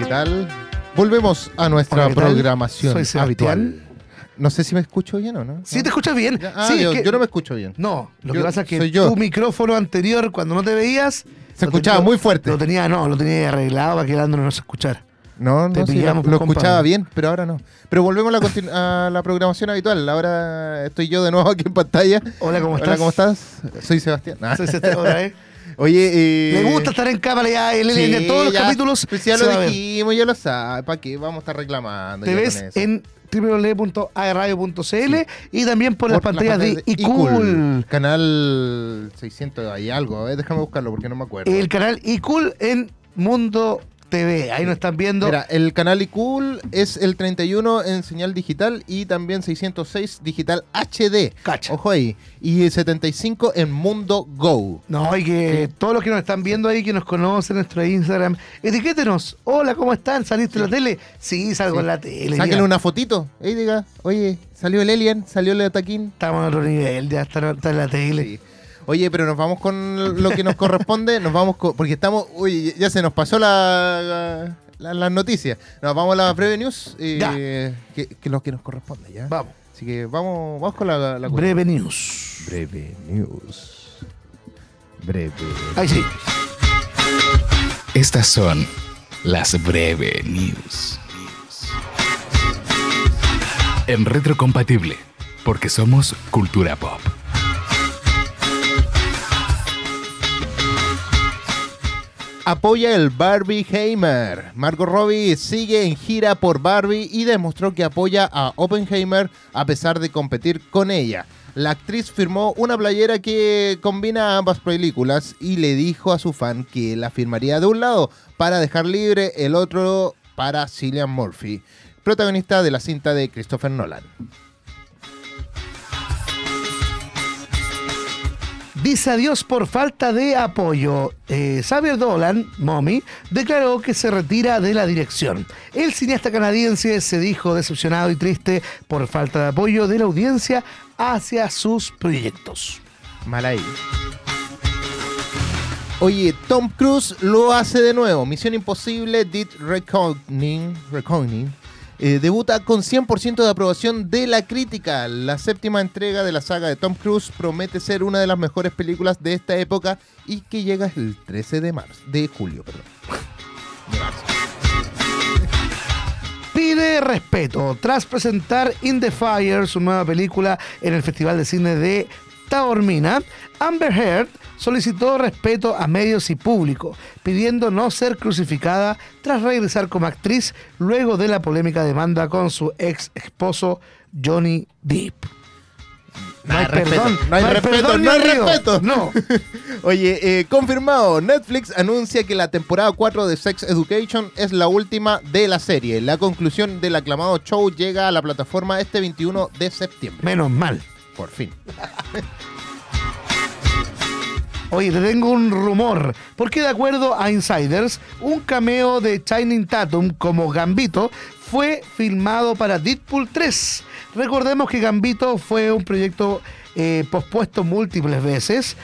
Hola, ¿qué tal? Volvemos a nuestra Hola, ¿qué tal? programación Soy Sebastián. habitual. No sé si me escucho bien o no. Sí, te escuchas bien. Ya, ah, sí, yo, que- yo no me escucho bien. No, lo Yo- que pasa es que soy yo. tu micrófono anterior, cuando no te veías. Se lo escuchaba muy fuerte. Lo tenía, no, lo tenía arreglado para que Leandro no se escuchara. No, Te no, sí, pillamos, lo escuchaba bien, pero ahora no. Pero volvemos a la, continu- a la programación habitual. Ahora estoy yo de nuevo aquí en pantalla. Hola, ¿cómo Hola, estás? ¿cómo estás? Soy Sebastián. Ah. Soy Sebastián, hola, ¿eh? Oye, eh, Le gusta estar en cámara ya, sí, en todos los ya, capítulos. Pues ya lo a ver. dijimos, ya lo sabes. ¿Para qué vamos a estar reclamando? Te ves en www.agradio.cl y también por, las pantallas de iCool. Canal 600 hay algo, eh, déjame buscarlo porque no me acuerdo. El canal iCool en Mundo TV. Ahí nos están viendo. Mira, el canal iCool es el 31 en señal digital y también 606 digital HD. Cacha. Ojo ahí. Y el 75 en Mundo Go. No, y que todos los que nos están viendo ahí, que nos conocen en nuestro Instagram, etiquétenos. Hola, ¿cómo están? ¿Saliste en la tele? Sí, salgo Sí. en la tele. Sáquenle una fotito. Diga, oye, salió el Alien, salió el Ataquín. Estamos en otro nivel, ya está, está en la tele. Oye, pero nos vamos con lo que nos corresponde, nos vamos con, porque estamos, uy, ya se nos pasó la, la- las noticias. Nos vamos a la breve news, eh, Ya. que, que es lo que nos corresponde, ¿ya? Vamos. Así que vamos, vamos con la, la Breve news. breve news. Breve. Ahí sí. Estas son las breve news. En retrocompatible, porque somos cultura pop. Apoya el Barbie Heimer. Margot Robbie sigue en gira por Barbie y demostró que apoya a Oppenheimer a pesar de competir con ella. La actriz firmó una playera que combina ambas películas y le dijo a su fan que la firmaría de un lado para dejar libre el otro para Cillian Murphy, protagonista de la cinta de Christopher Nolan. Dice adiós por falta de apoyo. Eh, Xavier Dolan, Mommy, declaró que se retira de la dirección. El cineasta canadiense se dijo decepcionado y triste por falta de apoyo de la audiencia hacia sus proyectos. Mal ahí. Oye, Tom Cruise lo hace de nuevo. Misión Imposible, Dead Reckoning, Reckoning, eh, debuta con 100% de aprobación de la crítica. La séptima entrega de la saga de Tom Cruise promete ser una de las mejores películas de esta época y que llega el 13 de marzo, de julio. Pide respeto tras presentar In the Fire, su nueva película en el Festival de Cine de Taormina. Amber Heard solicitó respeto a medios y público, pidiendo no ser crucificada tras regresar como actriz luego de la polémica demanda con su ex esposo Johnny Depp. No hay respeto, no hay respeto, perdón, no hay respeto. No. Oye, eh, confirmado, Netflix anuncia que la temporada 4 de Sex Education es la última de la serie. La conclusión del aclamado show llega a la plataforma este 21 de septiembre. Menos mal. Por fin. Oye, te tengo un rumor, porque de acuerdo a Insiders, un cameo de Shining Tatum como Gambito fue filmado para Deadpool 3. Recordemos que Gambito fue un proyecto eh, pospuesto múltiples veces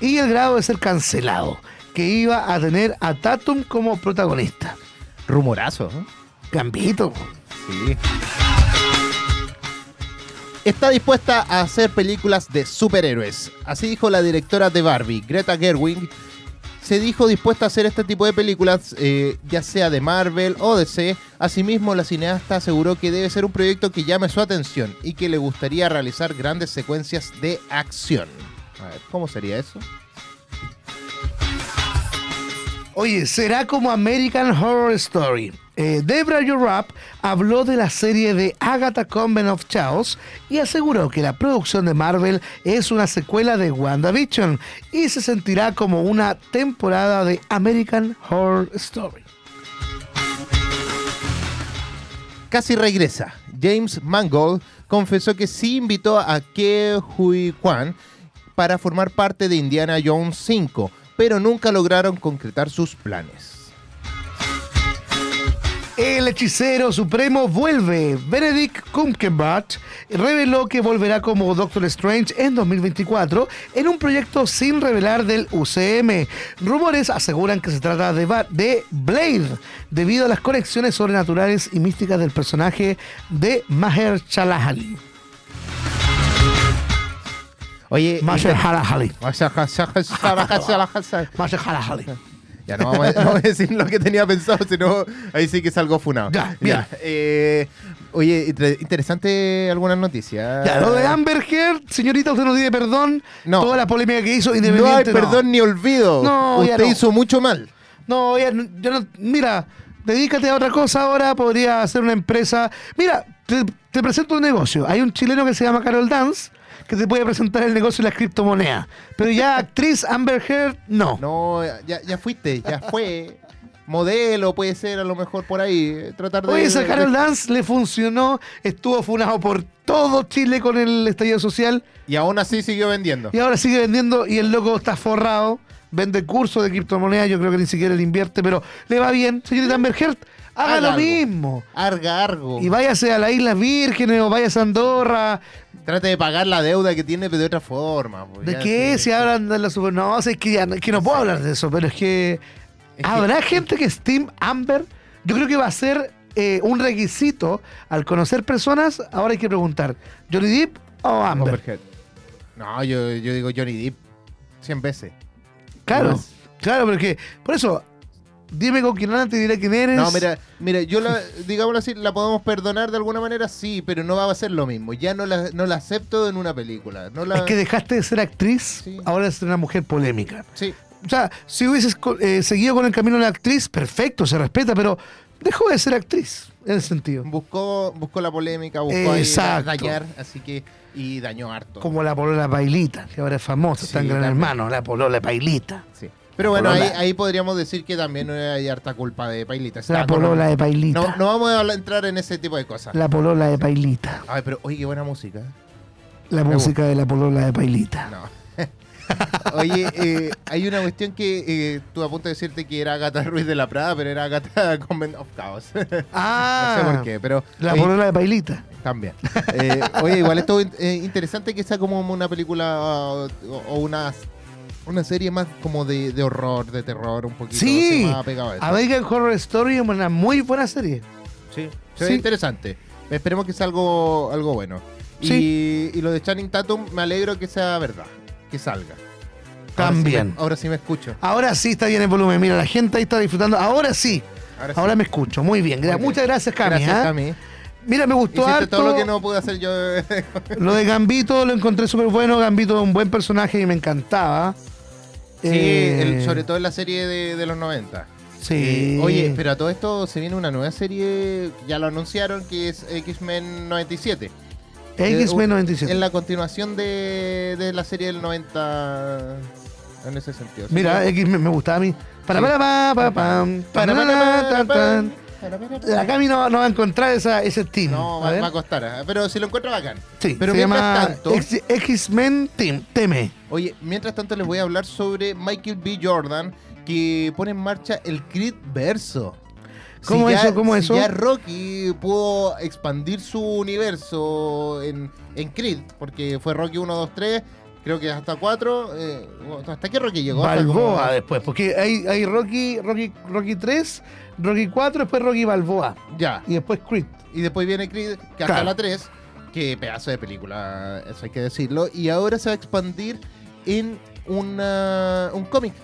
y el grado de ser cancelado, que iba a tener a Tatum como protagonista. Rumorazo. ¿eh? Gambito. Sí. Está dispuesta a hacer películas de superhéroes. Así dijo la directora de Barbie, Greta Gerwig. Se dijo dispuesta a hacer este tipo de películas, eh, ya sea de Marvel o DC. Asimismo, la cineasta aseguró que debe ser un proyecto que llame su atención y que le gustaría realizar grandes secuencias de acción. A ver, ¿cómo sería eso? Oye, será como American Horror Story. Eh, Debra Yurrap habló de la serie de Agatha Convent of Chaos y aseguró que la producción de Marvel es una secuela de WandaVision y se sentirá como una temporada de American Horror Story. Casi regresa. James Mangold confesó que sí invitó a Ke Hui Kwan para formar parte de Indiana Jones 5, pero nunca lograron concretar sus planes. El hechicero supremo vuelve. Benedict Cumberbatch reveló que volverá como Doctor Strange en 2024 en un proyecto sin revelar del UCM. Rumores aseguran que se trata de, Ba- de Blade debido a las conexiones sobrenaturales y místicas del personaje de Maher Shalahali. Oye, Maher Shalahali. Ya no vamos, a, no vamos a decir lo que tenía pensado, sino ahí sí que salgo funado. Ya, bien. eh, oye, inter- interesante algunas noticias. Ya, lo de Amber Heard, señorita, usted nos pide perdón. No. Toda la polémica que hizo, No hay perdón ni olvido. No, Usted hizo mucho mal. No, ya yo no. Mira, dedícate a otra cosa ahora. Podría hacer una empresa. Mira, te, te presento un negocio. Hay un chileno que se llama Carol Dance que te puede presentar el negocio de las criptomonedas. Pero ya actriz Amber Heard, no. No, ya, ya fuiste, ya fue. Modelo puede ser a lo mejor por ahí. eh, Tratar de. Oye, esa Carol Dance le funcionó, estuvo funado por todo Chile con el estallido social Y aún así siguió vendiendo. y ahora sigue vendiendo y el loco está forrado, vende cursos de criptomonedas, yo creo que ni siquiera le invierte, pero le va bien. Señorita Amber Heard, haga Haga lo algo. mismo. Arga, argo. Y váyase a las Islas Vírgenes o váyase a Andorra. Trate de pagar la deuda que tiene, pero de otra forma. pues, ¿De ya, qué? sí. Si hablan de la super... No, es que, ya, no- que no puedo hablar de eso, pero es que... Es que- ¿Habrá gente que Steam Amber? Yo creo que va a ser eh, un requisito al conocer personas. Ahora hay que preguntar, ¿Johnny Depp o Amber? No, yo, yo digo Johnny Depp 100 veces. Claro, Más. claro, pero es que... Por eso, dime con quién andas, te diré quién eres. No, mira, mira, yo la, digámoslo así, la podemos perdonar de alguna manera, sí, pero no va a ser lo mismo. Ya no la, no la acepto en una película. No la, Es que dejaste de ser actriz, Sí. ahora eres una mujer polémica. Sí, O sea, si hubieses eh, seguido con el camino de la actriz, perfecto, se respeta, pero dejó de ser actriz, en ese sentido. buscó, buscó la polémica, buscó Exacto. dañar, así que, y dañó harto. Como la polola Pailita, que ahora es famosa, está en Sí, Gran también. Hermano, la polola Pailita. Sí. Pero bueno, ahí, ahí podríamos decir que también hay harta culpa de Pailita. Está La con- polola de Pailita. No, no vamos a entrar en ese tipo de cosas. La polola de Pailita. Ay, pero oye, qué buena música. La Me música de la polola de Pailita. No. Oye, eh, hay una cuestión que eh, tú a punto de decirte que era Agatha Ruiz de la Prada, pero era Agatha Convent of Chaos. Ah, no sé por qué, pero la oye, polola de Pailita. también. Eh, oye, igual esto eh, interesante que sea como una película o, o una, una serie más como de, de horror, de terror, un poquito Sí. más pegado a eso. American Horror Story es una muy buena serie. Sí, se ve Sí. interesante. Esperemos que sea algo, algo bueno. Y, y lo de Channing Tatum, me alegro que sea verdad, que salga. Ahora sí También. me- ahora sí me escucho. Ahora sí está bien el volumen. Mira, la gente ahí está disfrutando. Ahora sí. Ahora, sí. Ahora me escucho. Muy bien. Muchas gracias, Cami. Gracias. Cami. Mira, me gustó harto. todo lo que no pude hacer yo. Lo de Gambito lo encontré súper bueno. Gambito es un buen personaje y me encantaba. Sí, Eh, el- sobre todo en la serie de, de los 90. Sí. Eh, oye, pero a todo esto se viene una nueva serie, ya lo anunciaron, que es X-Men 97. X-Men Eh, 97. Es la continuación de, de la serie del 90 en ese sentido. Mira, X-Men me gustaba a mí. Para, para, pa, pa, pam, Para, para, para, tan, para, tan. La Cami no, no va a encontrar esa, ese team. No, A va, a costar, ¿eh? pero si lo encuentro bacán. Sí, pero se mientras llama tanto- X- X-Men Team. Teme. Oye, mientras tanto les voy a hablar sobre Michael B. Jordan, que pone en marcha el Creed Verso. ¿Cómo ya- eso? ¿Cómo si eso? Ya Rocky pudo expandir su universo en, en Creed, porque fue Rocky 1, 2, 3, creo que hasta 4. eh, ¿Hasta qué Rocky llegó? Balboa como- después, porque hay, hay Rocky, Rocky, Rocky 3, Rocky 4, después Rocky Balboa. Ya, Y después Creed. y después viene Creed, que hasta la 3, que pedazo de película, eso hay que decirlo, y ahora se va a expandir en una, un cómic.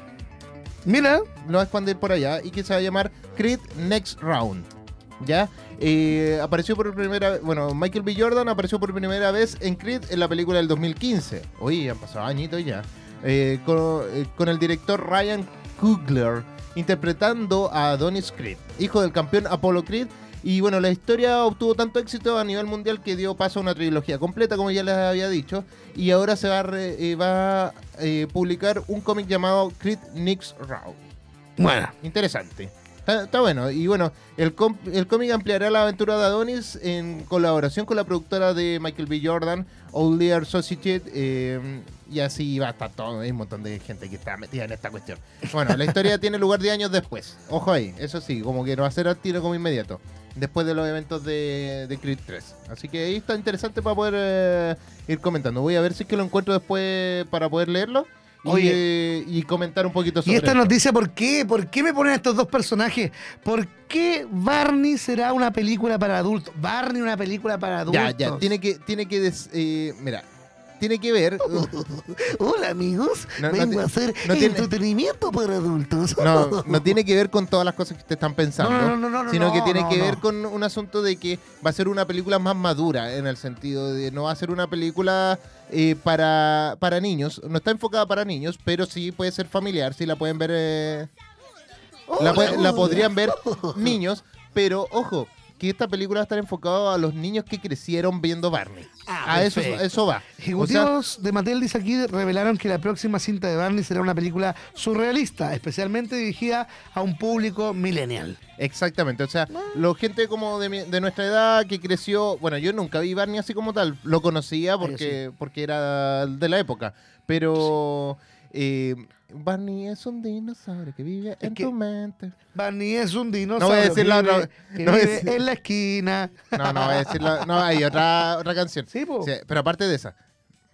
Mira, lo va a expandir por allá y que se va a llamar Creed Next Round. ¿Ya? Eh, apareció por primera vez, bueno, Michael B. Jordan apareció por primera vez en Creed en la película del 2015. Oye, han pasado añitos ya. Eh, con, eh, con el director Ryan Coogler interpretando a Adonis Creed, hijo del campeón Apollo Creed. Y bueno, la historia obtuvo tanto éxito a nivel mundial que dio paso a una trilogía completa, como ya les había dicho. Y ahora se va a, re- eh, va a publicar un cómic llamado Creed Next Round. bueno. Interesante. Está, está bueno. Y bueno, el, com- el cómic ampliará la aventura de Adonis en colaboración con la productora de Michael B. Jordan, Old Society. eh, y así va a estar todo. Hay un montón de gente que está metida en esta cuestión. Bueno, la historia tiene lugar 10 años después. Ojo ahí, eso sí, como que no va a ser al tiro como inmediato. Después de los eventos de, de Creed 3. Así que ahí está interesante para poder eh, ir comentando. Voy a ver si es que lo encuentro después para poder leerlo. Oye. eh, y comentar un poquito sobre Y esta esto. noticia, ¿por qué? ¿Por qué me ponen estos dos personajes? ¿Por qué Barney será una película para adultos? Barney una película para adultos. Ya, ya, tiene que, tiene que, des- eh, mira, tiene que ver, Hola amigos, No, vengo a hacer no tiene- entretenimiento para adultos. no, no tiene que ver con todas las cosas que te están pensando, No, no, no, no, no, sino que tiene que ver con un asunto de que va a ser una película más madura, en el sentido de no va a ser una película eh, para, para niños, no está enfocada para niños, pero sí puede ser familiar, sí la pueden ver, eh, la, podrían ver niños, pero ojo, que esta película va a estar enfocada a los niños que crecieron viendo Barney. Ah, a eso, eso va. O sea, Ejecutivos de Mattel dice aquí revelaron que la próxima cinta de Barney será una película surrealista, especialmente dirigida a un público millennial. Exactamente, o sea, la gente como de, mi- de nuestra edad que creció, bueno, yo nunca vi Barney así como tal, lo conocía Ah, porque, porque era de la época, pero eh, Barney es un dinosaurio que vive en que- tu mente. Barney es un No dinosaurio voy a decir la- vive, no- no vive en la esquina. No, no voy a decirlo, no, hay otra, otra canción. Sí, po. pero aparte de esa.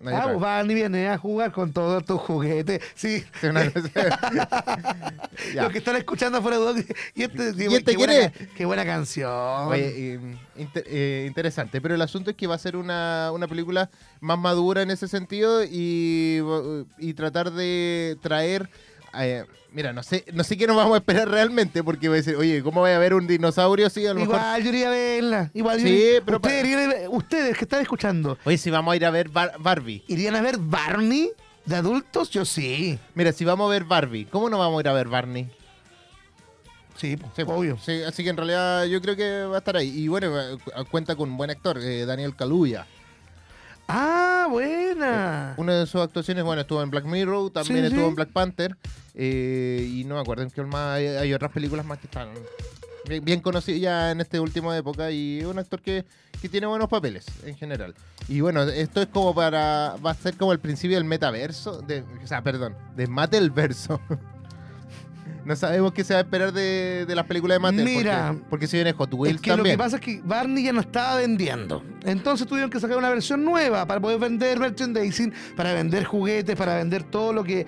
Hay Ah, Barney viene a jugar con todos tus juguetes. Sí, una los que están escuchando afuera de duda, Y este, ¿Y este qué, buena, es? ca- qué buena canción. Oye, inter- eh, interesante, pero el asunto es que va a ser una, una película más madura en ese sentido y, y tratar de traer... eh, mira, no sé, no sé qué nos vamos a esperar realmente porque voy a decir, oye, ¿cómo voy a ver un dinosaurio así? A lo mejor... Igual yo iría a verla. Igual yo Sí, iría- pero ustedes, pa- irían a ver- ustedes que están escuchando, Oye, si vamos a ir a ver Bar- Barbie. ¿irían a ver Barney de adultos? Yo sí. Mira, si vamos a ver Barbie, ¿cómo no vamos a ir a ver Barney? Sí, Sí, obvio. Sí, así que en realidad yo creo que va a estar ahí. Y bueno, eh, cuenta con un buen actor, eh, Daniel Kaluuya. Ah, buena. Una de sus actuaciones, bueno, estuvo en Black Mirror, también Sí, estuvo sí. en Black Panther. eh, y no me acuerdo en qué más. Hay, hay otras películas más que están bien, bien conocidas ya en esta última época. Y un actor que, que tiene buenos papeles en general. Y bueno, esto es como para. Va a ser como el principio del metaverso. De, o sea, perdón, de Mattelverso. No sabemos qué se va a esperar de, de las películas de Mattel. Mira, porque, porque si viene Hot Wheels Es que lo que pasa es que Barney ya no estaba vendiendo. Entonces tuvieron que sacar una versión nueva para poder vender merchandising, para vender juguetes, para vender todo lo que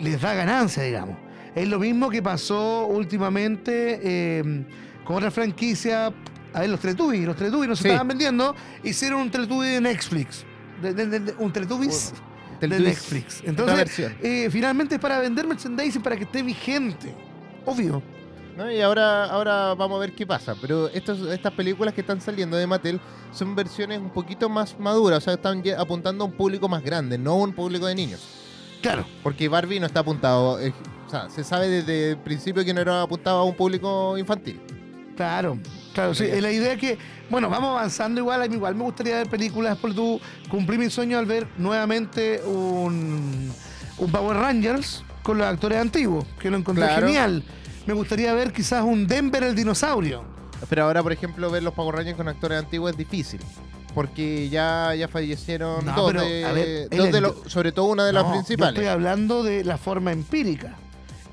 les da ganancia, digamos. Es lo mismo que pasó últimamente eh, con otra franquicia. A ver, los Teletubbies. Los Teletubbies no se Sí. estaban vendiendo. Hicieron un Teletubby de Netflix. De- de- de- de- un Teletubbies de Teletubbies, Netflix. Entonces, eh, finalmente es para vender merchandising para que esté vigente. Obvio. ¿no? Y ahora, ahora vamos a ver qué pasa. Pero estos, estas películas que están saliendo de Mattel son versiones un poquito más maduras. O sea, están apuntando a un público más grande, no a un público de niños. Claro. Porque Barbie no está apuntado. eh, o sea, se sabe desde el principio que no era apuntado a un público infantil. Claro, claro, sí. La idea es que, bueno, vamos avanzando igual. A mí igual me gustaría ver películas. Por tú cumplí mi sueño al ver nuevamente un, un Power Rangers con los actores antiguos, que lo encontré Claro. genial. Me gustaría ver quizás un Denver el dinosaurio. Pero ahora, por ejemplo, ver los Power Rangers con actores antiguos es difícil. Porque ya, ya fallecieron No, dos, pero, de, ver, dos de los- sobre todo una de las No, Yo principales. estoy hablando de la forma empírica.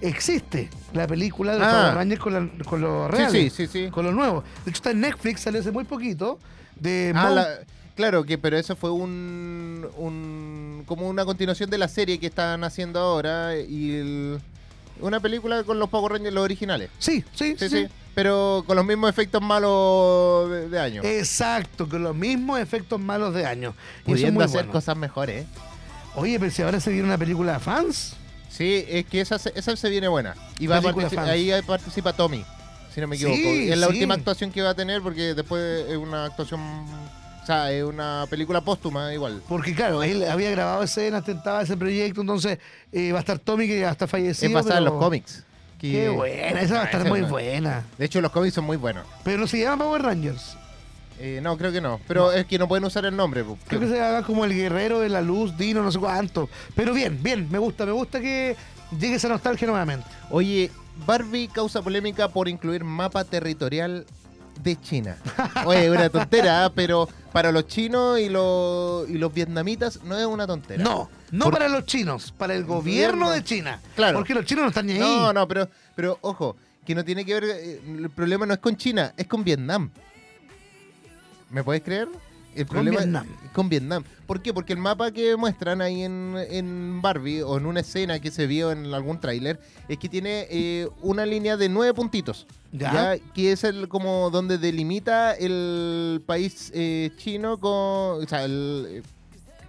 Existe la película de los Ah. Power Rangers con, la- con Sí, sí, sí, sí. Con los nuevos. De hecho, está en Netflix, salió hace muy poquito. De Ah, la- claro, que pero eso fue un, un como una continuación de la serie que están haciendo ahora y el- una película con los Power Rangers los originales. Sí, sí, Sí, sí. sí, pero con los mismos efectos malos de, de año. Exacto, con los mismos efectos malos de año. Y eso es Pudiendo muy hacer bueno. cosas mejores. ¿eh? Oye, pero si ahora se viene una película de fans. Sí, es que esa, se- esa se viene buena. Y va a ahí participa Tommy, si no me Sí, equivoco. Y es la sí. última actuación que va a tener porque después es una actuación, o sea, es una película póstuma igual. Porque claro, él había grabado escenas, tentaba ese proyecto, entonces eh, va a estar Tommy que ya está fallecido. es basada en pero- los cómics. que- Qué buena, esa va a Ah, estar muy buena. De hecho, los cómics son muy buenos. Pero no se llama Power Rangers. Eh, no, creo que no. Pero es que no pueden usar el nombre. Creo que se llama como el guerrero de la luz, Dino, no sé cuánto. Pero bien, bien, me gusta, me gusta que llegue esa nostalgia nuevamente. Oye, Barbie causa polémica por incluir mapa territorial de China. Oye, una tontera, ¿ah? pero para los chinos y los, y los vietnamitas no es una tontera. No, no Por- para los chinos, para el gobierno Gobierno. de China. Claro. Porque los chinos no están ni ahí. No, no, pero, pero ojo, que no tiene que ver, eh, el problema no es con China, es con Vietnam. ¿Me puedes creer? El Con problema Vietnam. es con Vietnam. ¿Por qué? Porque el mapa que muestran ahí en, en Barbie o en una escena que se vio en algún tráiler es que tiene eh, una línea de nueve puntitos. Ya. Que es el como donde delimita el país eh, chino con. O sea, el, eh,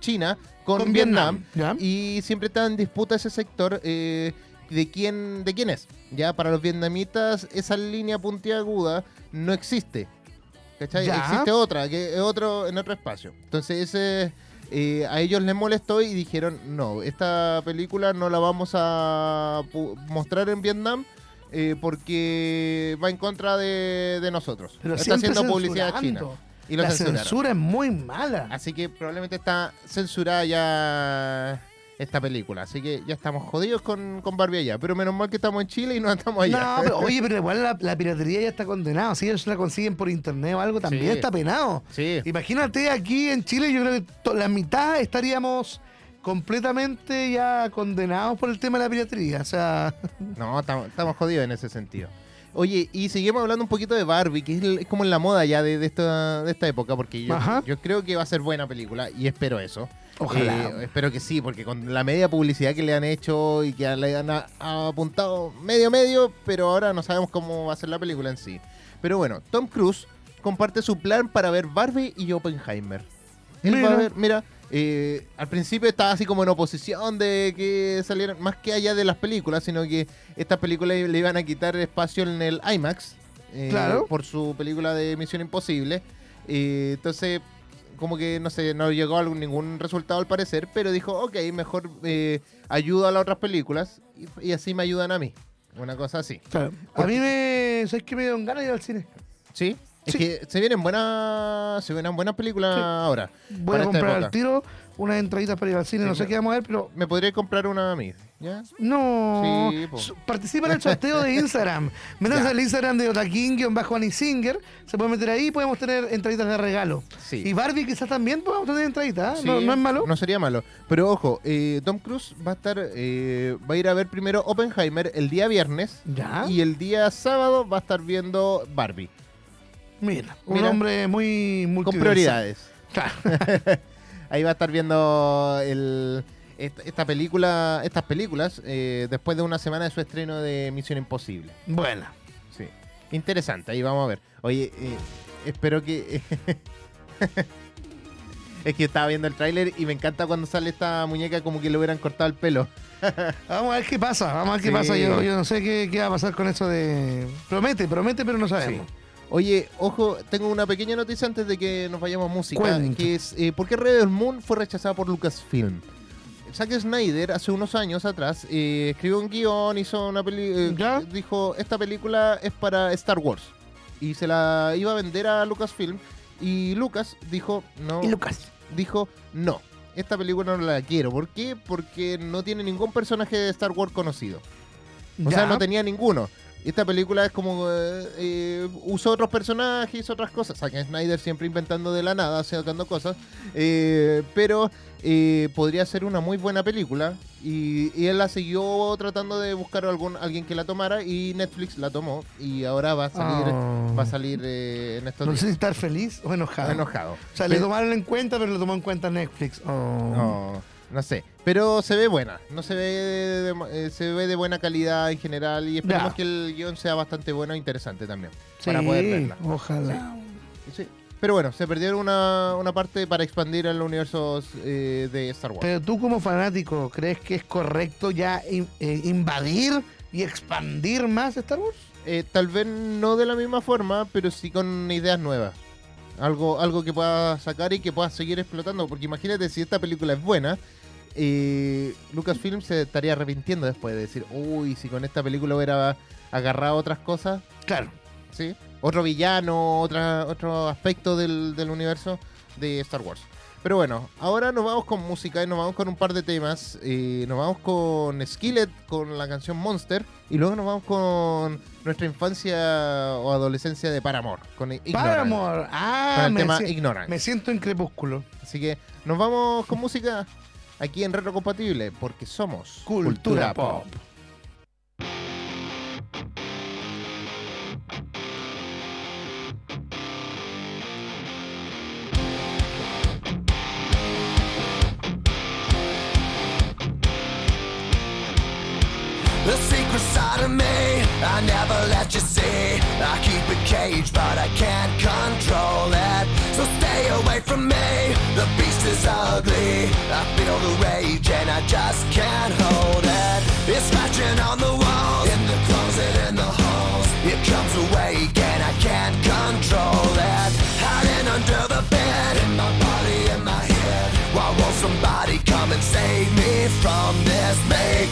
China con, Con Vietnam. Vietnam, ¿ya? Y siempre está en disputa ese sector eh, de quién, de quién es. Ya para los vietnamitas, esa línea puntiaguda no existe. ¿Cachai? Ya. Existe otra, que es otro, en otro espacio. Entonces, ese, eh, a ellos les molestó y dijeron: no, esta película no la vamos a mostrar en Vietnam. eh, porque va en contra de, de nosotros. Pero está haciendo publicidad china. Y lo La censura es muy mala. Así que probablemente está censurada ya esta película. Así que ya estamos jodidos con, con Barbie allá. Pero menos mal que estamos en Chile y no estamos allá. No, pero oye, pero igual la, la piratería ya está condenada. Si ellos la consiguen por internet o algo, también Sí. está penado. Sí. Imagínate aquí en Chile, yo creo que la mitad estaríamos completamente ya condenados por el tema de la piratería. O sea, No, estamos, jodidos en ese sentido. Oye, y seguimos hablando un poquito de Barbie, que es, el- es como en la moda ya de, de esta, de esta época, porque yo creo que va a ser buena película y espero eso. Ojalá. Eh, espero que sí, porque con la media publicidad que le han hecho y que le han a- apuntado medio medio, pero ahora no sabemos cómo va a ser la película en sí. Pero bueno, Tom Cruise comparte su plan para ver Barbie y Oppenheimer. Él va Mira. a ver, mira, eh, al principio estaba así como en oposición de que salieran, más que allá de las películas, sino que estas películas le iban a quitar espacio en el IMAX. eh, Claro. Por su película de Misión Imposible. Eh, entonces, como que no sé, no llegó a ningún resultado al parecer, pero dijo, ok, mejor eh, ayudo a las otras películas y, y así me ayudan a mí. Una cosa así. claro. a mí me. ¿Sabes qué me dieron ganas de ir al cine? ¿Sí? Es Sí. que se vienen buenas, se vienen buenas películas Sí. ahora. Voy a comprar al tiro unas entraditas para ir al cine. Sí, no sé qué vamos a ver, pero Me podría comprar una a mí, ¿ya? No. Sí, Participa en el sorteo de Instagram. Métanse al Instagram de Otaking-Bajo Singer. Se puede meter ahí y podemos tener entraditas de regalo. Sí. Y Barbie quizás también podemos tener entraditas. ¿ah? Sí, no, no es malo. No sería malo. Pero ojo, eh, Tom Cruise va a estar, eh, va a ir a ver primero Oppenheimer el día viernes. Ya. Y el día sábado va a estar viendo Barbie. Mira, un hombre muy Con prioridades. Claro. Ahí va a estar viendo el, esta, película, estas películas eh, después de una semana de su estreno de Misión Imposible. bueno. Sí. Interesante, ahí vamos a ver. Oye, eh, espero que. es que estaba viendo el tráiler y me encanta cuando sale esta muñeca como que le hubieran cortado el pelo. Vamos a ver qué pasa. Vamos a ver qué Sí. pasa. Yo, yo no sé qué, qué va a pasar con eso de. Promete, promete, pero no sabemos. Oye, ojo, tengo una pequeña noticia antes de que nos vayamos a música. Cuenta. Que es, eh, ¿por qué Rebel Moon fue rechazada por Lucasfilm? Zack Snyder hace unos años atrás eh, escribió un guion, hizo una película, ¿Ya? dijo, esta película es para Star Wars. Y se la iba a vender a Lucasfilm. Y Lucas dijo, no, Y Lucas. dijo, no, esta película no la quiero. ¿Por qué? Porque no tiene ningún personaje de Star Wars conocido. O Ya. sea, no tenía ninguno. Esta película es como. eh, eh, usó otros personajes, otras cosas. Zack Snyder siempre inventando de la nada, sacando cosas. eh, pero eh, podría ser una muy buena película. Y, y él la siguió tratando de buscar algún, alguien que la tomara. Y Netflix la tomó. Y ahora va a salir, Oh. va a salir eh, en estos No sé si estar feliz o enojado. enojado. O sea, le tomaron en cuenta, pero le tomó en cuenta Netflix. Oh. No, no sé. Pero se ve buena. No se ve de, de- eh, se ve de buena calidad en general. Y esperemos Ya. que el guion sea bastante bueno e interesante también. Sí, para poder verla. Ojalá. Sí. Pero bueno, se perdieron una, una parte para expandir el universo eh, de Star Wars. Pero tú como fanático, ¿crees que es correcto ya in- eh, invadir y expandir más Star Wars? Eh, tal vez no de la misma forma, pero sí con ideas nuevas. Algo, algo que pueda sacar y que pueda seguir explotando. Porque imagínate si esta película es buena, y Lucasfilm se estaría arrepintiendo después de decir, uy, si con esta película hubiera agarrado otras cosas. Claro. ¿Sí? Otro villano, otra, otro aspecto del, del universo de Star Wars. Pero bueno, ahora nos vamos con música y nos vamos con un par de temas. Y nos vamos con Skillet con la canción Monster. Y luego nos vamos con nuestra infancia o adolescencia de Paramore. Con Ignorant, ah, con el me tema si Ignorant. Me siento en crepúsculo. Así que nos vamos con música. aquí en Retrocompatible, porque somos Cultura, Cultura Pop. Pop. The secret side of me, I never let you see. I keep it caged, but I can't control it. So stay away from me. The beast is ugly. I feel the rage and I just can't hold it. It's scratching on the walls, in the closet, in the halls. It comes awake and I can't control it. Hiding under the bed, in my body, in my head. Why won't somebody come and save me from this? Make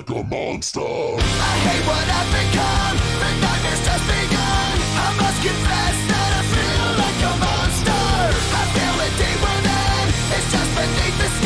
like a monster. I hate what I've become. The nightmare's just begun. I must confess that I feel like a monster. I feel it deep within. It's just beneath the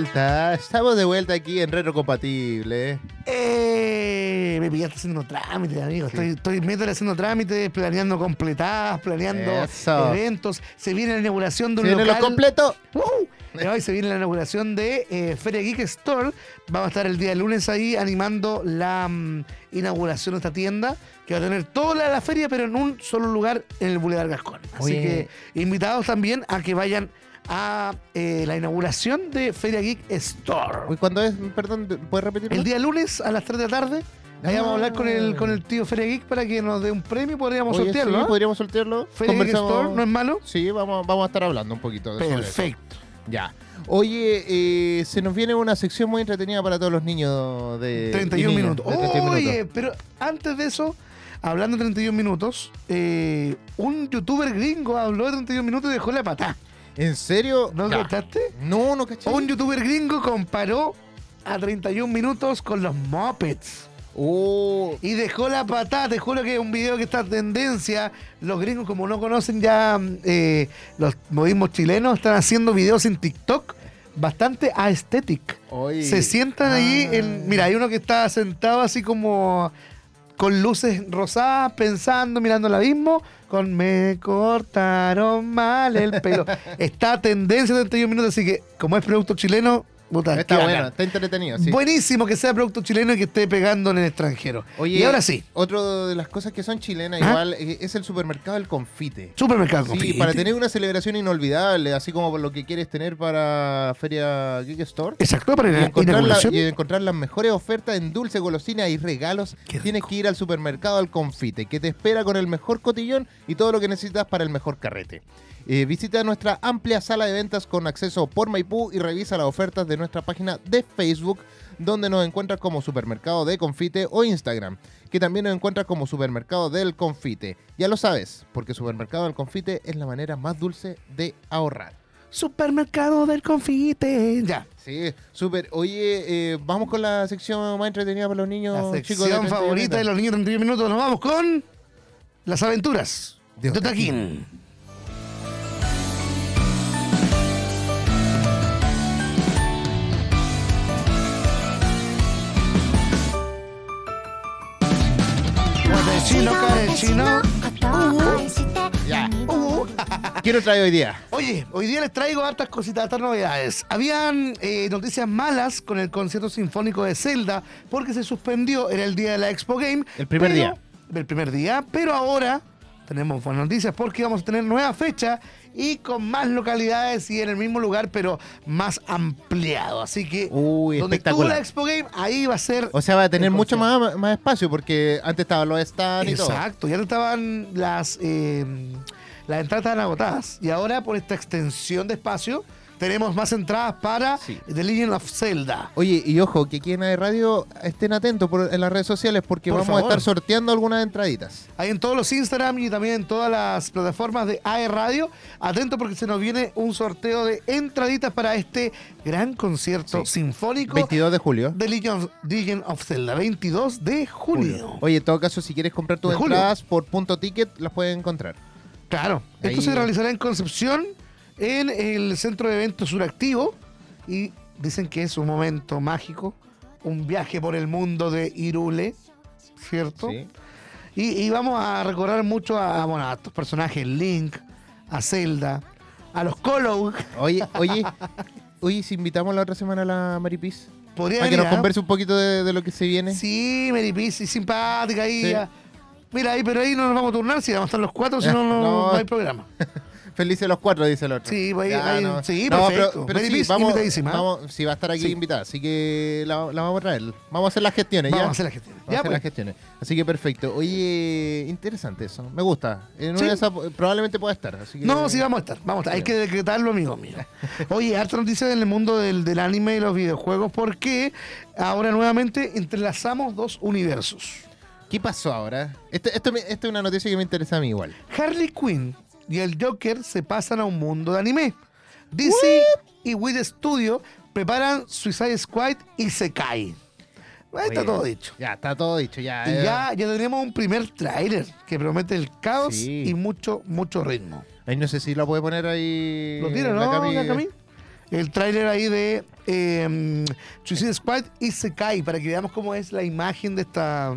vuelta, estamos de vuelta aquí en Retro Compatible. Eh, me pillaste haciendo trámites, amigo. Estoy, estoy métale haciendo trámites, planeando completadas, planeando Eso. eventos. Se viene la inauguración de un ¿Tiene lo local. completo? ¡Wow! Y Hoy se viene la inauguración de eh, Feria Geek Store. Vamos a estar el día lunes ahí animando la mm, inauguración de esta tienda que va a tener toda la, la feria, pero en un solo lugar en el Boulevard Gascón. Así Oye. que invitados también a que vayan a eh, la inauguración de Feria Geek Store. ¿Cuándo es? Perdón, ¿puedes repetirlo? El día lunes a las 3 de la tarde. Ahí vamos a hablar con el, Ah. con el tío Feria Geek para que nos dé un premio. Podríamos Oye, sortearlo. sí, ¿no? podríamos sortearlo. Feria Geek Store, ¿no es malo? Sí, vamos, vamos a estar hablando un poquito de eso. Perfecto. Ya. Oye, eh, se nos viene una sección muy entretenida para todos los niños de 31 y niñas minutos. de 31 Oye, minutos. pero antes de eso, hablando de 31 minutos, eh, un youtuber gringo habló de 31 minutos y dejó la patá. ¿En serio? ¿No Ya. cachaste? No, no caché. Un youtuber gringo comparó a 31 minutos con los Muppets. Oh, Y dejó la patada, te juro que es un video que está en tendencia. Los gringos, como no conocen ya eh, los modismos chilenos, están haciendo videos en TikTok bastante aesthetic. oye. Se sientan ahí Ah. en. Mira, hay uno que está sentado así como con luces rosadas, pensando, mirando el abismo, con me cortaron mal el pelo. está tendencia de 31 minutos, así que como es producto chileno, puta, Está bacán. bueno, está entretenido, sí. Buenísimo que sea producto chileno y que esté pegando en el extranjero. Oye, y ahora sí, Otro de las cosas que son chilenas ¿Ah? igual eh, es el supermercado del confite. supermercado Sí, Confite. para tener una celebración inolvidable, así como por lo que quieres tener para Feria Geek Store. Exacto, para Y encontrar, la- y encontrar las mejores ofertas en dulce, golosina y regalos, tienes que ir al supermercado al confite, que te espera con el mejor cotillón y todo lo que necesitas para el mejor carrete. Eh, visita nuestra amplia sala de ventas con acceso por Maipú y revisa las ofertas de nuestra página de Facebook, donde nos encuentras como Supermercado de Confite o Instagram, que también nos encuentras como Supermercado del Confite. Ya lo sabes, porque Supermercado del Confite es la manera más dulce de ahorrar. Supermercado del confite. Ya. Sí, súper. Oye, eh, vamos con la sección más entretenida para los niños La chicos de sección 31 favorita de los niños de 31 minutos. Nos vamos con las aventuras De de Otaquín. Chino, chino. Ya. Quiero traer hoy día. Oye, hoy día les traigo hartas cositas, hartas novedades. Habían eh, noticias malas con el concierto sinfónico de Zelda porque se suspendió, era el día de la Expo Game. El primer pero día. el primer día, pero ahora tenemos buenas noticias porque vamos a tener nueva fecha y con más localidades y en el mismo lugar, pero más ampliado. Así que Uy, donde estuvo la Expo Game, ahí va a ser. O sea, va a tener mucho más, más espacio porque antes estaban los stands y todo. Exacto, ya estaban las, eh, las entradas estaban agotadas y ahora por esta extensión de espacio tenemos más entradas para Sí. The Legend of Zelda. Oye, y ojo, que aquí en AE Radio estén atentos por- en las redes sociales porque Por vamos favor. a estar sorteando algunas entraditas. Ahí en todos los Instagram y también en todas las plataformas de AE Radio. Atento porque se nos viene un sorteo de entraditas para este gran concierto Sí. sinfónico 22 de julio. de Legend of, Legend of Zelda, 22 de junio. Oye, en todo caso, si quieres comprar tus julio. entradas por punto ticket, las puedes encontrar. Claro, Ahí- esto se realizará en Concepción, en el Centro de Eventos Suractivo, y dicen que es un momento mágico, un viaje por el mundo de Irule, ¿cierto? Sí. Y, y vamos a recordar mucho a, bueno, a estos personajes, Link, a Zelda, a los Colo. Oye, oye, oye, si invitamos la otra semana a la Maripis Podría para que nos ¿ah? converse un poquito de, de lo que se viene. Sí, Mary Pizzi, simpática ahí. Sí. ya. Mira, ahí, pero ahí no nos vamos a turnar, si vamos a estar los cuatro, si No. no hay programa. Felices los cuatro, dice el otro. Sí, pues No, perfecto. Pero, pero sí, vamos, vamos, sí, va a estar aquí Sí. invitada, así que la, la vamos a traer. Vamos a hacer las gestiones, Vamos ¿ya? a hacer la gestión. Vamos a hacer pues. las gestiones. Así que perfecto. Oye, interesante eso. Me gusta. En Sí. una de esas probablemente pueda estar. Así que... No, sí, vamos a estar. Vamos a estar. Hay que decretarlo, amigo mío. Oye, harta noticia en el mundo del, del anime y los videojuegos porque ahora nuevamente entrelazamos dos universos. ¿Qué pasó ahora? Esto, esto, esto es una noticia que me interesa a mí igual. Harley Quinn y el Joker se pasan a un mundo de anime. DC y Wit Studio preparan Suicide Squad y se cae. Ahí está todo dicho. Ya, está todo dicho. Ya, Y ya, ya tenemos un primer tráiler que promete el caos Sí. y mucho, mucho ritmo. Ahí no sé si lo puede poner ahí. ¿Lo la no, Cami? la Cami? El tráiler ahí de eh, Suicide Squad y se cae para que veamos cómo es la imagen de esta...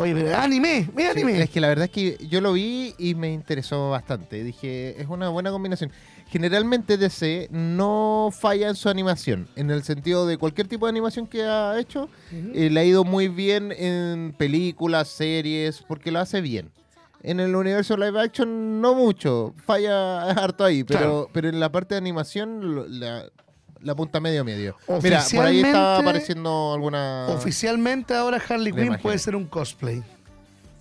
Oye, pero anime, mira Sí, anime. es que la verdad es que yo lo vi y me interesó bastante. Dije, es una buena combinación. Generalmente DC no falla en su animación, en el sentido de cualquier tipo de animación que ha hecho, eh, le ha ido muy bien en películas, series, porque lo hace bien. En el universo live action no mucho, falla harto ahí, pero, Claro. pero en la parte de animación la, la punta medio medio. Mira, por ahí estaba apareciendo alguna... Oficialmente ahora Harley Quinn puede ser un cosplay.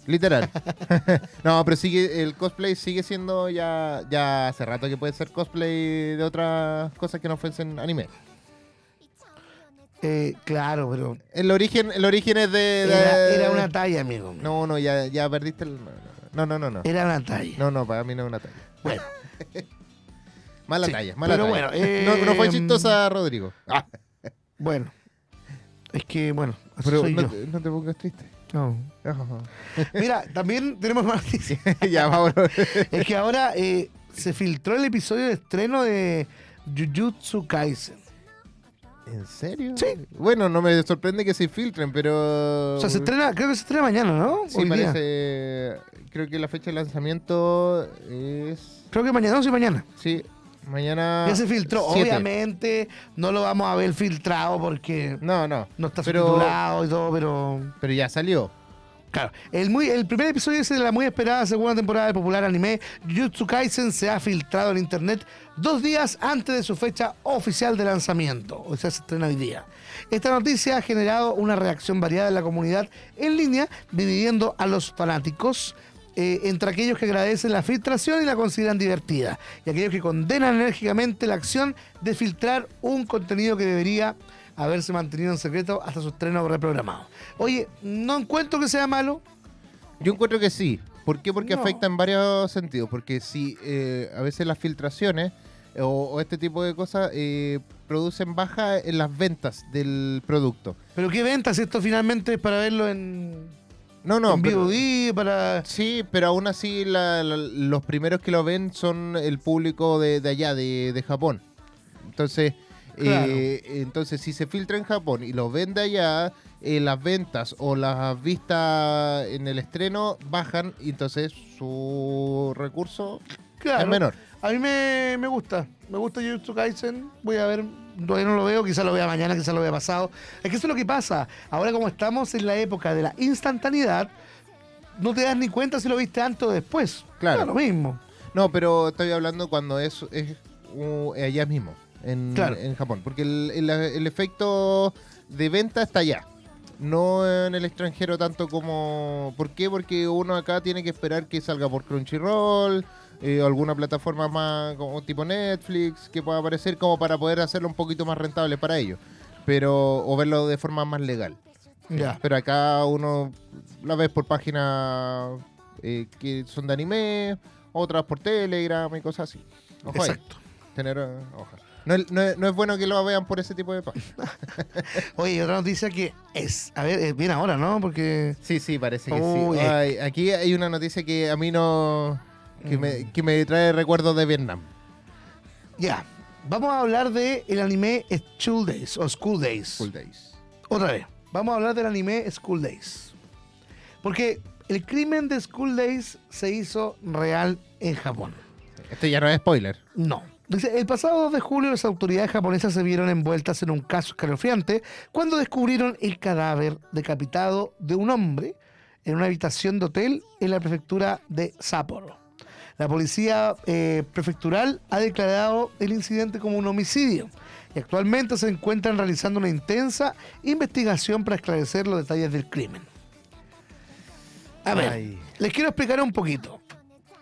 Literal. no, pero sigue el cosplay sigue siendo ya ya hace rato que puede ser cosplay de otras cosas que no fuesen anime. Eh, claro, pero El origen el origen es de, de- era, era una talla, amigo. mío. No, no, ya ya perdiste el No, no, no, no. Era una talla. No, no, para mí no es una talla. Bueno, Mala Sí, talla, mala pero talla. bueno, eh, no, no fue chistosa Rodrigo. Ah, bueno. Es que, bueno, así pero soy no, yo. te- no te pongas triste. No. Mira, también tenemos más noticias. ya, vámonos. es que ahora eh, se filtró el episodio de estreno de Jujutsu Kaisen. ¿En serio? Sí. Bueno, no me sorprende que se filtren, pero O sea, se estrena, creo que se estrena mañana, ¿no? Sí, Hoy día. parece. Creo que la fecha de lanzamiento es. Creo que mañana, no, sí, mañana. Sí, mañana. Ya se filtró. siete. Obviamente no lo vamos a ver filtrado porque No, no. no está pero, subtitulado y todo, pero... pero ya salió. Claro, el, muy, el primer episodio es de la muy esperada segunda temporada del popular anime Jujutsu Kaisen se ha filtrado en internet dos días antes de su fecha oficial de lanzamiento, o sea, se estrena hoy día. Esta noticia ha generado una reacción variada en la comunidad en línea, dividiendo a los fanáticos eh, entre aquellos que agradecen la filtración y la consideran divertida, y aquellos que condenan enérgicamente la acción de filtrar un contenido que debería haberse mantenido en secreto hasta su estreno reprogramado. Oye, no encuentro que sea malo. Yo encuentro que sí. ¿Por qué? Porque No. afecta en varios sentidos. Porque si eh, a veces las filtraciones o, o este tipo de cosas eh, producen baja en las ventas del producto. Pero qué ventas esto finalmente es para verlo en, No, no. en pero- VOD, para... Sí, pero aún así la- la- los primeros que lo ven son el público de, de allá, de, de Japón. Entonces, Claro. eh, entonces si se filtra en Japón y lo ven de allá, eh, las ventas o las vistas en el estreno bajan y entonces su recurso Claro. es menor. A mí me, me gusta, me gusta Jujutsu Kaisen, voy a ver, todavía no lo veo, quizá lo vea mañana, quizá lo vea pasado. Es que eso es lo que pasa, ahora como estamos en la época de la instantaneidad, no te das ni cuenta si lo viste antes o después. Claro. Lo mismo. No, pero estoy hablando cuando es, es uh, allá mismo, en, Claro. en Japón. Porque el, el- el efecto de venta está allá. No en el extranjero tanto como... ¿Por qué? Porque uno acá tiene que esperar que salga por Crunchyroll eh, alguna plataforma más como tipo Netflix que pueda aparecer como para poder hacerlo un poquito más rentable para ellos. Pero, o verlo de forma más legal. Ya. Pero acá uno la ves por páginas eh, que son de anime, otras por Telegram y cosas así. Ojo ahí, Exacto. tener ojo. No, es- no no es bueno que lo vean por ese tipo de páginas. Oye, otra noticia que es, a ver, es bien ahora, ¿no? Porque Sí, sí, parece que sí. Ay, aquí hay una noticia que a mí no... Que, Mm. me, que me trae recuerdos de Vietnam. ya, vamos a hablar de el anime School Days o School Days. Full Days. Otra vez, vamos a hablar del anime School Days. Porque el crimen de School Days se hizo real en Japón. Esto ya no es spoiler. No. Dice, el pasado 2 de julio las autoridades japonesas se vieron envueltas en un caso escalofriante cuando descubrieron el cadáver decapitado de un hombre en una habitación de hotel en la prefectura de Sapporo. La policía eh, prefectural ha declarado el incidente como un homicidio y actualmente se encuentran realizando una intensa investigación para esclarecer los detalles del crimen. A ver, Ay. les quiero explicar un poquito.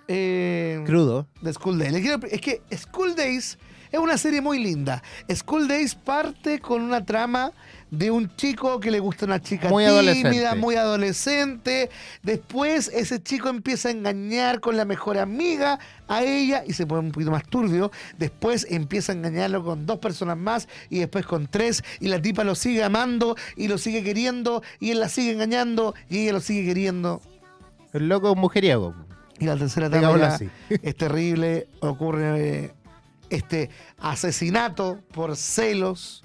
Eh, Crudo. de School Days. Quiero- es que School Days es una serie muy linda. School Days parte con una trama de un chico que le gusta una chica Muy tímida, adolescente. muy adolescente. Después ese chico empieza a engañar con la mejor amiga a ella y se pone un poquito más turbio. Después empieza a engañarlo con dos personas más y después con tres y la tipa lo sigue amando y lo sigue queriendo y él la sigue engañando y ella lo sigue queriendo. El loco es mujeriego. Y la tercera etapa es terrible. Ocurre este asesinato por celos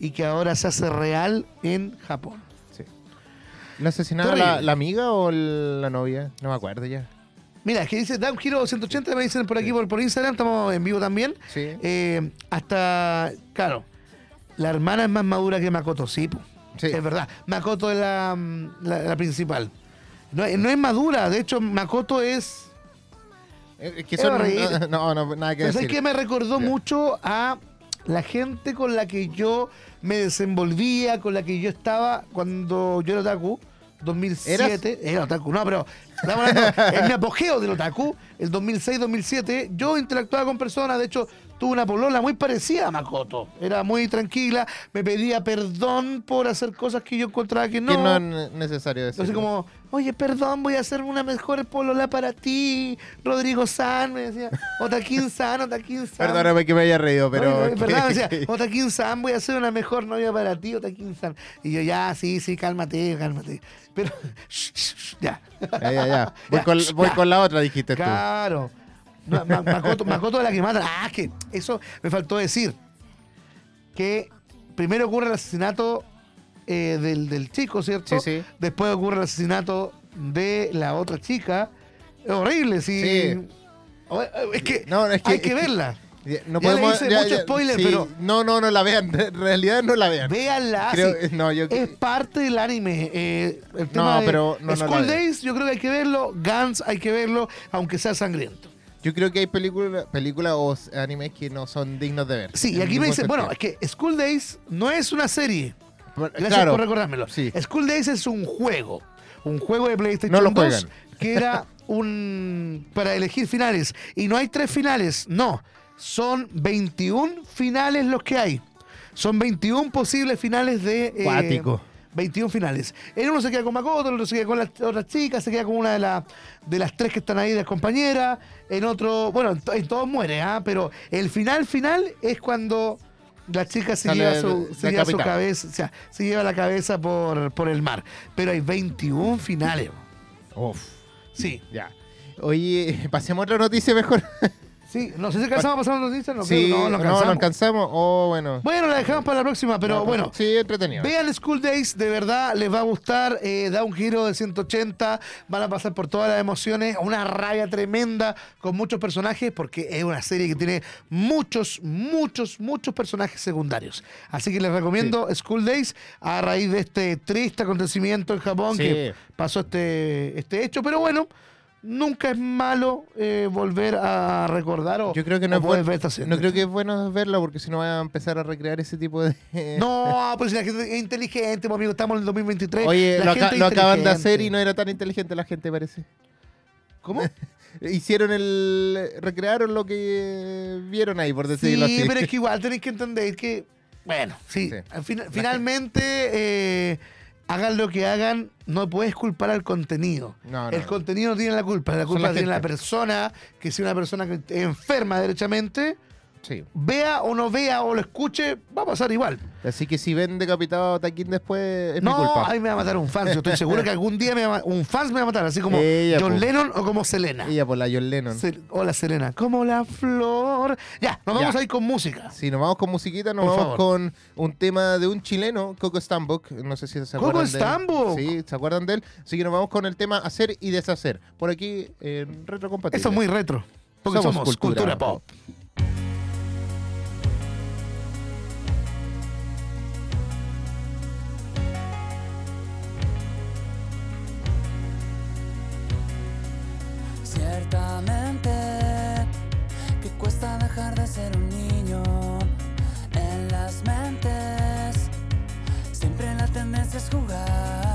y que ahora se hace real en Japón. ¿La asesinaba Terrible. la, la amiga o la novia? No me acuerdo ya. Mira, es que dice Dan Giro 180, me dicen por aquí por, por Instagram, estamos en vivo también. Sí. Eh, hasta, claro, la hermana es más madura que Makoto, sí. Sí. es verdad. Makoto es la, mm, la- la principal. No, no es madura, de hecho Makoto es... Eh, Es que Es son... horrible. No, no, nada que Pero ¿sabes decir. qué? Me recordó Ya. mucho a la gente con la que yo me desenvolvía, con la que yo estaba cuando yo era otaku, 2007. Era otaku, no, pero estamos hablando en mi apogeo del otaku, el 2006-2007. Yo interactuaba con personas, de hecho, tuve una polola muy parecida a Makoto. Era muy tranquila, me pedía perdón por hacer cosas que yo encontraba que no. Que no es ne- necesario decir. Entonces como, oye, perdón, voy a hacer una mejor polola para ti, Rodrigo San, me decía, Otaquín San, Otaquín San. Perdóname que me haya reído, pero... ¿verdad? Me decía, Otaquín San, voy a hacer una mejor novia para ti, Otaquín San. Y yo, ya, sí, sí, cálmate, cálmate. Pero, shh, shh, shh, ya. Ya, ya, ya. Voy, Ya, con, voy ya. con la otra, dijiste tú. Claro. Ma- Ma- Makoto, Makoto es la que mata. Ah, que eso me faltó decir. Que primero ocurre el asesinato eh, del, del chico, ¿cierto? Sí, sí. Después ocurre el asesinato de la otra chica. Es horrible, sí. Eh, Es que, No, es que- hay que verla. Ya, No Ya le podemos... mucho spoiler, pero- No, no, no la vean. En realidad no la vean. Véanla. Creo- sí. no, yo- Es parte del anime. eh, el tema No, de pero no, no School veo. Days, yo creo que hay que verlo. Guns, hay que verlo, aunque sea sangriento. Yo creo que hay películas películas o animes que no son dignos de ver. Sí, y aquí me dicen, bueno, es que School Days no es una serie. Gracias claro, por recordármelo. Sí. School Days es un juego. Un juego de PlayStation No lo 2 juegan. que era un para elegir finales. Y no hay tres finales, no. Son 21 finales los que hay. Son 21 posibles finales de... eh, Cuático. 21 finales. En uno se queda con Makoto, en otro se queda con las otras chicas, se queda con una de, la- de las tres que están ahí de compañeras. En otro, bueno, en, to- en todos muere, ¿ah? pero el final final es cuando la chica se Sale lleva su, se lleva su cabeza, o sea, se lleva la cabeza por, por el mar. Pero hay 21 finales. Uf, Sí, ya. Oye, pasemos a otra noticia mejor. Sí, no sé si alcanzamos a pasar noticias. No, sí, no, no no, alcanzamos. no alcanzamos. Oh, bueno. Bueno, la dejamos para la próxima, pero No, bueno. Sí, entretenido. Vean School Days, de verdad les va a gustar, eh, da un giro de 180, van a pasar por todas las emociones, una rabia tremenda con muchos personajes, porque es una serie que tiene muchos, muchos, muchos personajes secundarios. Así que les recomiendo School Days a raíz de este triste acontecimiento en Japón Sí. que pasó este, este hecho, pero bueno. Nunca es malo eh, volver a recordar o, Yo creo que no es bueno. ver. No creo que es bueno verla porque si no va a empezar a recrear ese tipo de. No, pero si la gente es inteligente, pues, amigo, estamos en el 2023. Oye, la lo, gente lo acaban de hacer y no era tan inteligente la gente, parece. ¿Cómo? Hicieron el. recrearon lo que vieron ahí, por Sí, decirlo así. pero es que igual tenéis que entender que, bueno, sí, Sí. al fin- finalmente, eh, hagan lo que hagan, no puedes culpar al contenido. No, no, el contenido no tiene la culpa, la culpa la tiene la persona, que si una persona que enferma derechamente, Sí. vea o no vea o lo escuche, va a pasar igual. Así que si ven decapitado a Taquín después, es mi No, culpa. a mí me va a matar un fan. Yo estoy seguro que algún día me va un fan me va a matar, así como Ella, John po. Lennon o como Selena. Ella por la John Lennon. Sel- Hola Selena, como la flor. Ya, nos vamos Ya. a ir con música. Si nos vamos con musiquita, nos Por vamos favor. con un tema de un chileno, Coco Stambuk. No sé si se Coco acuerdan de él. Stambuk. Sí, ¿se acuerdan de él? Así que nos vamos con el tema Hacer y Deshacer. Por aquí en Retrocompatible. Eso es muy retro. Porque Somos somos, cultura cultura, pop. Que cuesta dejar de ser un niño en las mentes. Siempre la tendencia es jugar.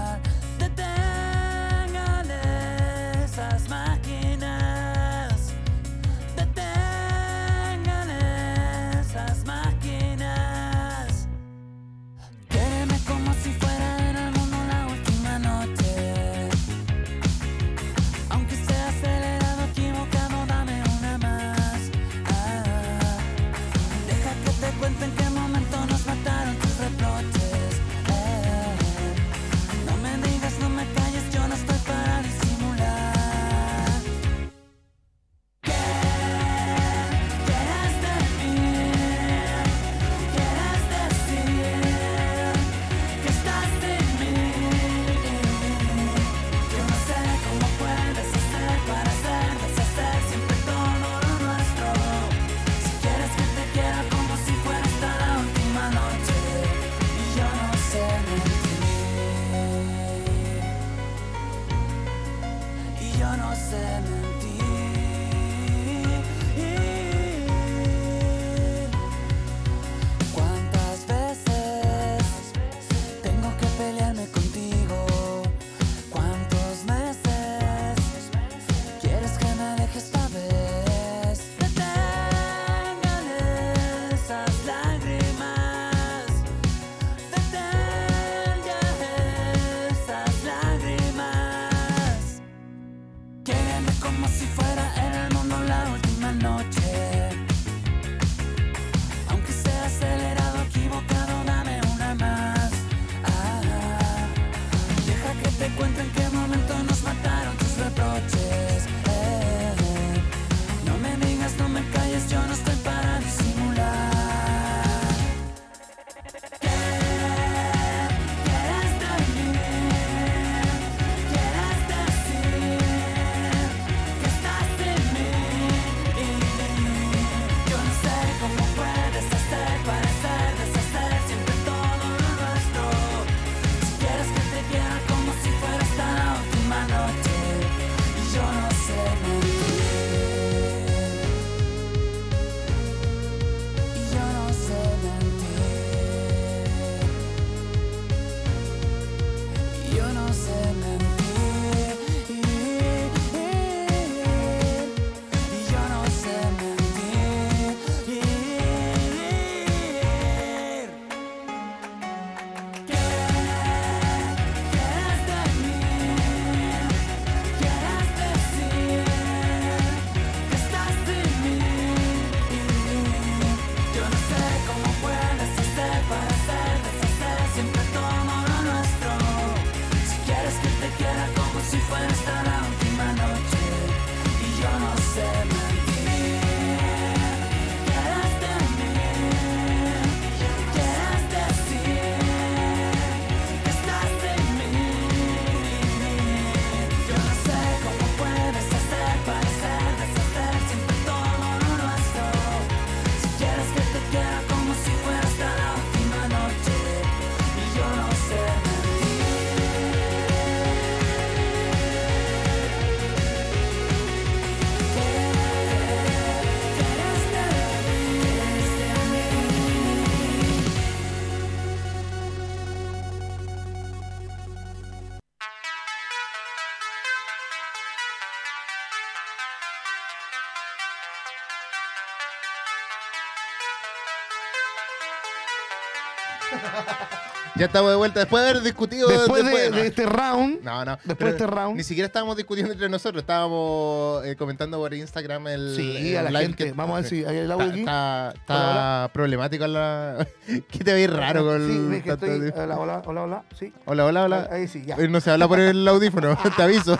Ya estamos de vuelta después de haber discutido. Después de, después- de este round, No, no. después de este round. Ni siquiera estábamos discutiendo entre nosotros, estábamos eh, comentando por Instagram el. Sí, el a la gente. que- Vamos a ver si hay el audio aquí. está, está problemático la. ¿Qué te veis raro con Sí, ves que tanto- estoy. Hola, hola, hola, hola. Sí. Hola, hola, hola. Ahí sí, ya. No se habla por el audífono, te aviso.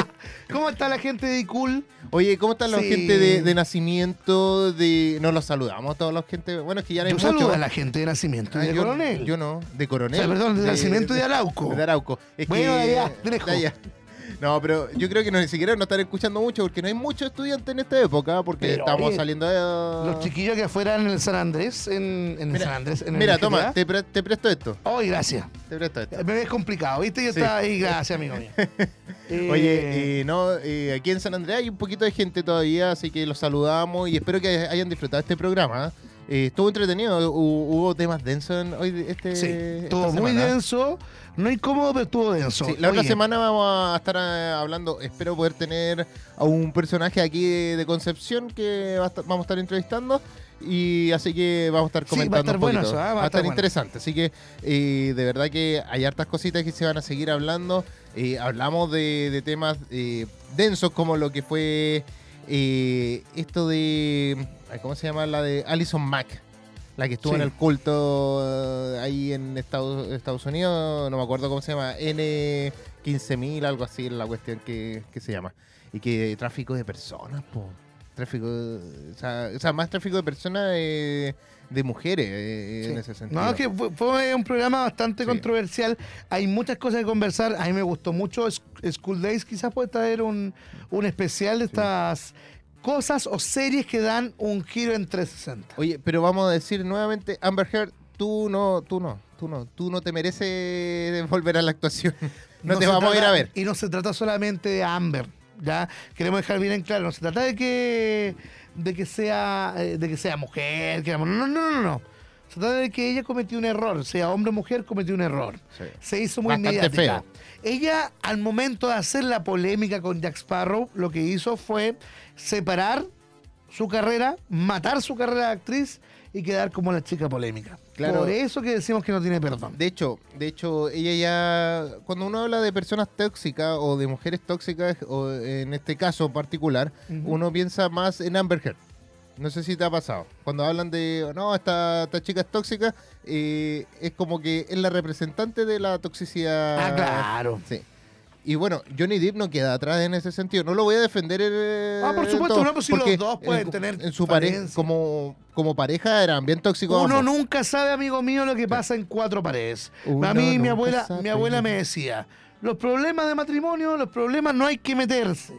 ¿Cómo está la gente de Cool? Oye, ¿cómo está la Sí. gente de, de nacimiento? De... No los saludamos a toda la gente. Bueno, es que ya no hay Yo mucho. saludo a la gente de nacimiento y Ah, de yo, coronel. yo no, de coronel. O sea, perdón, de nacimiento de Arauco. De Arauco. Es Bueno, que- de allá, de lejos. allá. No, pero yo creo que no, ni siquiera nos están escuchando mucho porque no hay muchos estudiantes en esta época porque Pero, estamos oye, saliendo de... Los chiquillos que afuera en el San Andrés, en, en el Mira, San Andrés. En Mira, toma, te, pre- te presto esto. Ay, gracias. Te presto esto. Me ves complicado, ¿viste? Yo Sí. estaba ahí, gracias, amigo mío. Eh, Oye, eh, no, eh, aquí en San Andrés hay un poquito de gente todavía, así que los saludamos y espero que hayan disfrutado este programa. Eh, estuvo entretenido, hu- hubo temas densos en hoy este. sí, estuvo muy denso. No incómodo, pero estuvo denso. Sí, la otra Oye, semana vamos a estar eh, hablando, espero poder tener a un personaje aquí de, de Concepción que va a estar- vamos a estar entrevistando y así que vamos a estar Sí, va a comentando estar un bueno eso, ¿ah? va, a estar interesante, así que eh, de verdad que hay hartas cositas que se van a seguir hablando. Eh, hablamos de, de temas eh, densos como lo que fue eh, esto de, ¿cómo se llama? La de Alison Mack. La que estuvo Sí. en el culto eh, ahí en Estados, Estados Unidos, no me acuerdo cómo se llama, N15000, algo así la cuestión que, que se llama. Y que tráfico de personas, po. Tráfico, o sea, o sea, más tráfico de personas eh, de mujeres eh, en Sí. ese sentido. No, es que fue, fue un programa bastante Sí. controversial. Hay muchas cosas que conversar. A mí me gustó mucho. Sch- School Days quizás puede traer un, un especial de estas cosas o series que dan un giro en 360. Oye, pero vamos a decir nuevamente, Amber Heard, tú no, tú no, tú no, tú no te mereces volver a la actuación. No, te vamos a ir a ver. Y no se trata solamente de Amber. Ya queremos dejar bien en claro. No se trata de que de que sea eh, de que sea mujer. Que, no, no, no, no, no. Se trata de que ella cometió un error. Sea hombre o mujer, cometió un error. Sí. Se hizo muy Bastante mediática. feo. Ella, al momento de hacer la polémica con Jack Sparrow, lo que hizo fue separar su carrera, matar su carrera de actriz y quedar como la chica polémica. Claro. Por eso que decimos que no tiene perdón. De hecho, de hecho, ella ya, cuando uno habla de personas tóxicas o de mujeres tóxicas, o en este caso particular, uno piensa más en Amber Heard. No sé si te ha pasado. Cuando hablan de, no, esta, esta chica es tóxica, eh, es como que es la representante de la toxicidad. Ah, claro. Sí. Y bueno, Johnny Depp no queda atrás en ese sentido. No lo voy a defender. eh, Ah, por supuesto, todo, no, pues sí, los dos pueden en- tener En su pareja, falencias. como, como pareja eran bien tóxicos. Uno ambos. nunca sabe, amigo mío, lo que pasa en cuatro paredes. Uno a mí mi abuela, sabe. mi abuela me decía, los problemas de matrimonio, los problemas no hay que meterse.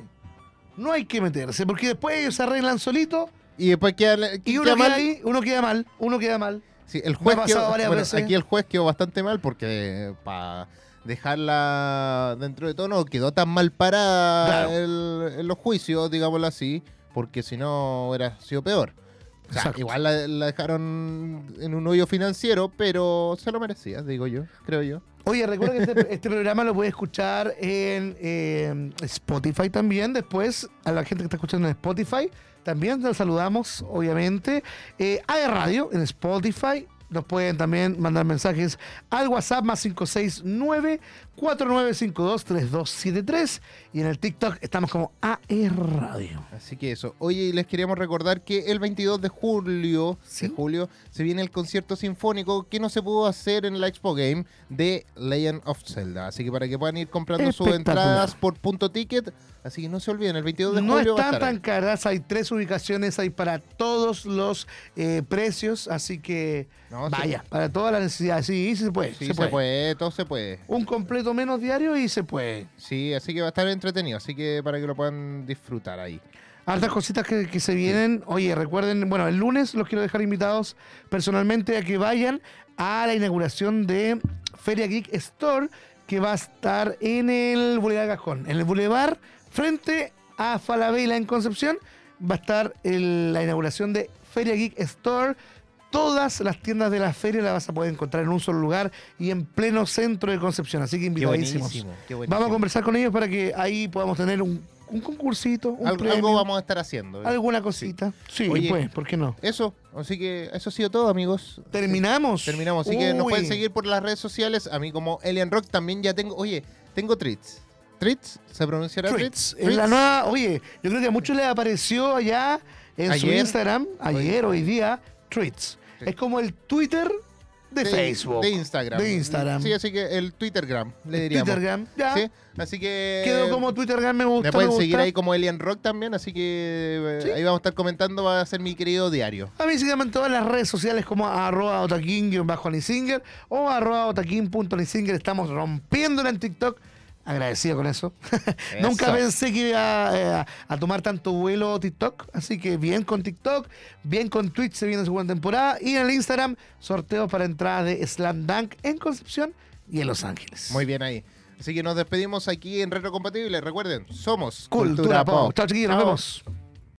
No hay que meterse, porque después ellos se arreglan solitos Y después queda, y queda uno mal. queda ahí, uno queda mal, uno queda mal. Sí, el juez quedó, bueno, aquí el juez quedó bastante mal porque para dejarla dentro de todo no quedó tan mal para Claro. el- en los juicios, digámoslo así, porque si no hubiera sido peor. O sea, Exacto. igual la, la dejaron en un hoyo financiero, pero se lo merecía, digo yo, creo yo. Oye, recuerda que este, este programa lo puedes escuchar en eh, Spotify también. Después, a la gente que está escuchando en Spotify, también te saludamos, obviamente. Eh, hay radio en Spotify. Nos pueden también mandar mensajes al WhatsApp más 569-4952-3273. Y en el TikTok estamos como AE Radio. Así que eso. Oye, y les queríamos recordar que el 22 de julio, Sí. de julio se viene el concierto sinfónico que no se pudo hacer en la Expo Game de Legend of Zelda. Así que para que puedan ir comprando sus entradas por punto ticket. Así que no se olviden, el 22 de No julio a están tan caras, hay tres ubicaciones, hay para todos los eh, precios, así que No, sí. vaya, para todas las necesidades. Sí, sí se puede. Sí, se puede. todo se puede. Un completo menos diario y se puede. Sí, así que va a estar entretenido. Así que para que lo puedan disfrutar ahí. Hartas cositas que, que se vienen. Oye, recuerden, bueno, el lunes los quiero dejar invitados personalmente a que vayan a la inauguración de Feria Geek Store, que va a estar en el Boulevard Cajón. En el Boulevard, frente a Falabella en Concepción, va a estar el- la inauguración de Feria Geek Store. Todas las tiendas de la feria las vas a poder encontrar en un solo lugar y en pleno centro de Concepción. Así que Qué invitadísimos. buenísimo. qué buenísimo. Vamos a conversar con ellos para que ahí podamos tener un, un concursito, un Algo, premio, algo vamos a estar haciendo. alguna cosita. Sí, Oye. pues, ¿por qué no? Eso, así que eso ha sido todo, amigos. Terminamos. Terminamos, así que nos pueden seguir por las redes sociales. A mí como Alien Rock también ya tengo, oye, tengo treats. ¿Treats? ¿Se pronunciará treats? En la nueva, oye, yo creo que a muchos les apareció allá en su. Instagram, ayer, hoy día, Tweets. Sí. Es como el Twitter de, Facebook. De Instagram. De Instagram. Sí, así que el Twittergram, le diríamos. Twittergram, ya. Sí, así que... Quedó como Twittergram, me gusta. Me pueden me seguir ahí como Alien Rock también, así que eh, Sí. ahí vamos a estar comentando, va a ser mi querido diario. A mí síganme en todas las redes sociales como arroba otaquín-nisinger o arroba otaquín.nisinger. Estamos rompiéndola en TikTok. Agradecido con eso. Nunca pensé que iba eh, a, a tomar tanto vuelo TikTok. Así que bien con TikTok, bien con Twitch, se viene su buena temporada. Y en el Instagram, sorteos para entradas de Slam Dunk en Concepción y en Los Ángeles. Muy bien ahí. Así que nos despedimos aquí en Retro Compatible. Recuerden, somos Cultura Pop. Chao, chiquillos, nos vemos.